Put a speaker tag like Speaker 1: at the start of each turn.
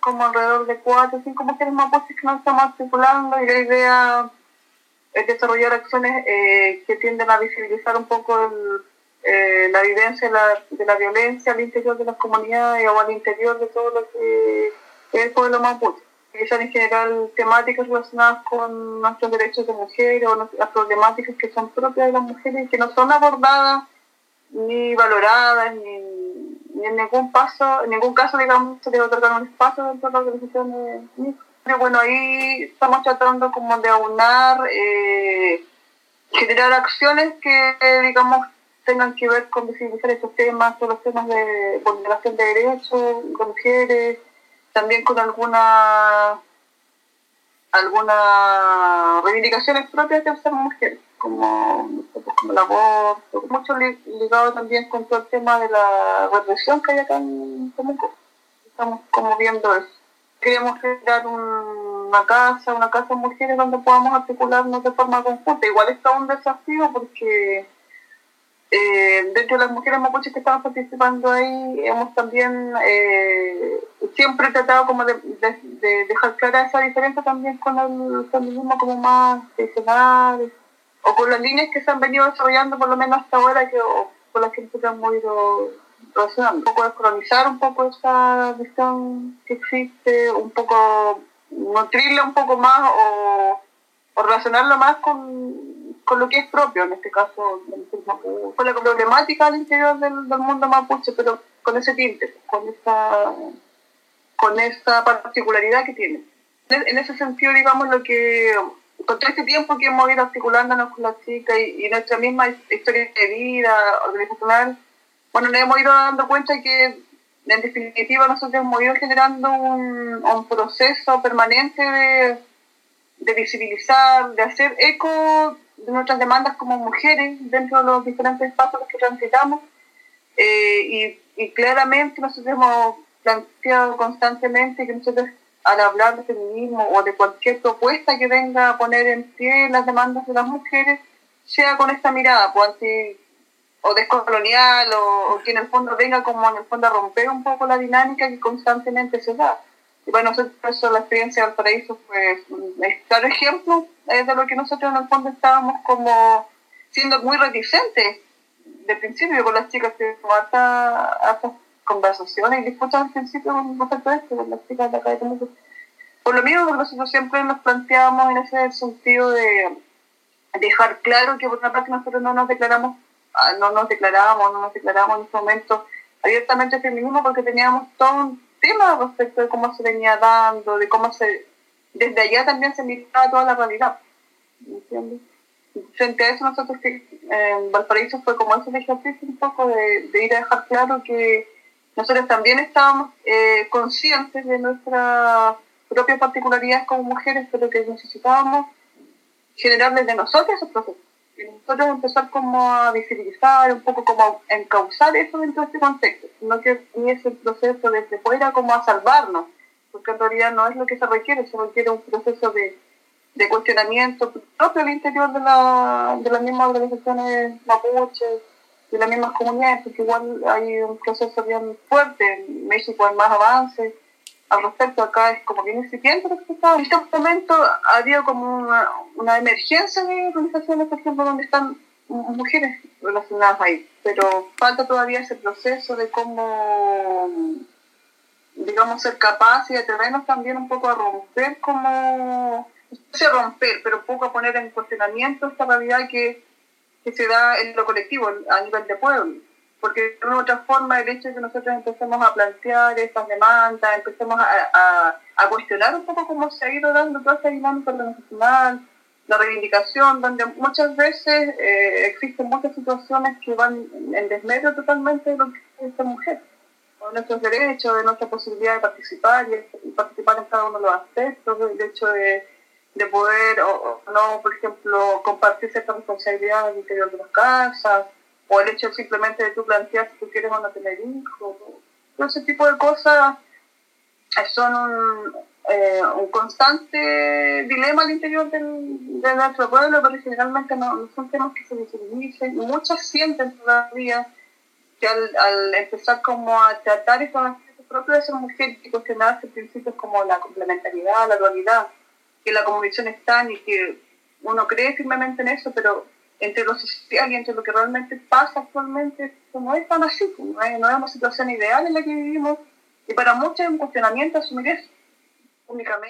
Speaker 1: como alrededor de cuatro o cinco mujeres mapuches que nos estamos articulando y la idea es desarrollar acciones eh, que tienden a visibilizar un poco eh, la vivencia de la, violencia al interior de las comunidades o al interior de todo lo que es el pueblo mapuche. Que sean en general temáticas relacionadas con nuestros derechos de mujeres o las problemáticas que son propias de las mujeres y que no son abordadas ni valoradas ni, en ningún paso, en ningún caso digamos se debe otorgar un espacio dentro de la organización de pero bueno, ahí estamos tratando como de aunar, eh, generar acciones que, digamos, tengan que ver con visibilizar estos temas, todos los temas de vulneración de derechos, con mujeres, también con alguna algunas reivindicaciones propias de ser mujeres, como, como el aborto, mucho ligado también con todo el tema de la represión que hay acá en Comuco. Estamos como viendo eso queremos crear una casa, una casa de mujeres donde podamos articularnos de forma conjunta. Igual está un desafío porque eh, dentro de las mujeres mapuches que estamos participando ahí, hemos también eh, siempre tratado como de, dejar clara esa diferencia también con el feminismo como más tradicional o con las líneas que se han venido desarrollando por lo menos hasta ahora que, o con las que nosotros hemos ido un poco descolonizar un poco esa visión que existe, un poco nutrirla un poco más o, o relacionarla más con, con, lo que es propio, en este caso, con la problemática al interior del, del, mundo mapuche, pero con ese tinte, con esa, con esa particularidad que tiene. En ese sentido, digamos, lo que con todo este tiempo que hemos ido articulándonos con las chicas y, nuestra misma historia de vida organizacional, bueno, nos hemos ido dando cuenta que en definitiva nosotros hemos ido generando un, un proceso permanente de, de, visibilizar, de hacer eco de nuestras demandas como mujeres dentro de los diferentes espacios que transitamos. Eh, y, claramente nosotros hemos planteado constantemente que nosotros al hablar de feminismo o de cualquier propuesta que venga a poner en pie las demandas de las mujeres, sea con esta mirada, pues anti o descolonial o, que en el fondo venga como en el fondo a romper un poco la dinámica que constantemente se da. Y bueno, nosotros eso, la experiencia del paraíso fue un claro ejemplo de lo que nosotros en el fondo estábamos como siendo muy reticentes de principio con las chicas que hasta, hasta conversaciones y disputas al principio con respecto a esto, con las chicas de acá de Por lo mismo, nosotros siempre nos planteamos en ese sentido de dejar claro que por una parte nosotros no nos declaramos Ah, no nos declarábamos, no nos declarábamos en ese momento abiertamente feminismo porque teníamos todo un tema respecto de cómo se venía dando, de cómo se, desde allá también se miraba toda la realidad. ¿Entiendes? Frente a eso nosotros en Valparaíso fue como ese ejercicio un poco de, ir a dejar claro que nosotros también estábamos eh, conscientes de nuestras propias particularidades como mujeres, pero que necesitábamos generar desde nosotros esos procesos. Nosotros empezar como a visibilizar, un poco como a encauzar eso dentro de este contexto, no que es el proceso desde fuera como a salvarnos, porque en realidad no es lo que se requiere, se requiere un proceso de, de cuestionamiento propio al interior de, la, de las mismas organizaciones mapuches, de las mismas comunidades, porque igual hay un proceso bien fuerte, en México hay más avances, al respecto acá es como bien incipiente lo que En este momento ha habido como una, una emergencia de organizaciones, por ejemplo, donde están mujeres relacionadas ahí, pero falta todavía ese proceso de cómo, digamos, ser capaz y atrevernos también un poco a romper como, no sé romper, pero un poco a poner en cuestionamiento esta realidad que, que se da en lo colectivo, a nivel de pueblo. Porque de una otra forma el hecho de que nosotros empecemos a plantear estas demandas, empecemos a, a, cuestionar un poco cómo se ha ido dando toda esta dinámica organizacional, la reivindicación, donde muchas veces eh, existen muchas situaciones que van en desmedro totalmente de lo que es esta mujer, de nuestros derechos, de nuestra posibilidad de participar y, participar en cada uno de los aspectos, del hecho de, de poder o, no, por ejemplo, compartir ciertas responsabilidades al interior de las casas, o el hecho simplemente de tú plantear si tú quieres o no tener hijos. Todo ese tipo de cosas son un, eh, un constante dilema al interior del, de nuestro pueblo, pero generalmente no, son temas que se visibilicen. Muchas sienten todavía que al, al empezar como a tratar estos propio de ser mujer y cuestionarse principios como la complementariedad, la dualidad, que la comunicación está y que uno cree firmemente en eso, pero entre lo social y entre lo que realmente pasa actualmente, no es tan así, pues, no es, una situación ideal en la que vivimos y para muchos es un cuestionamiento asumir eso únicamente.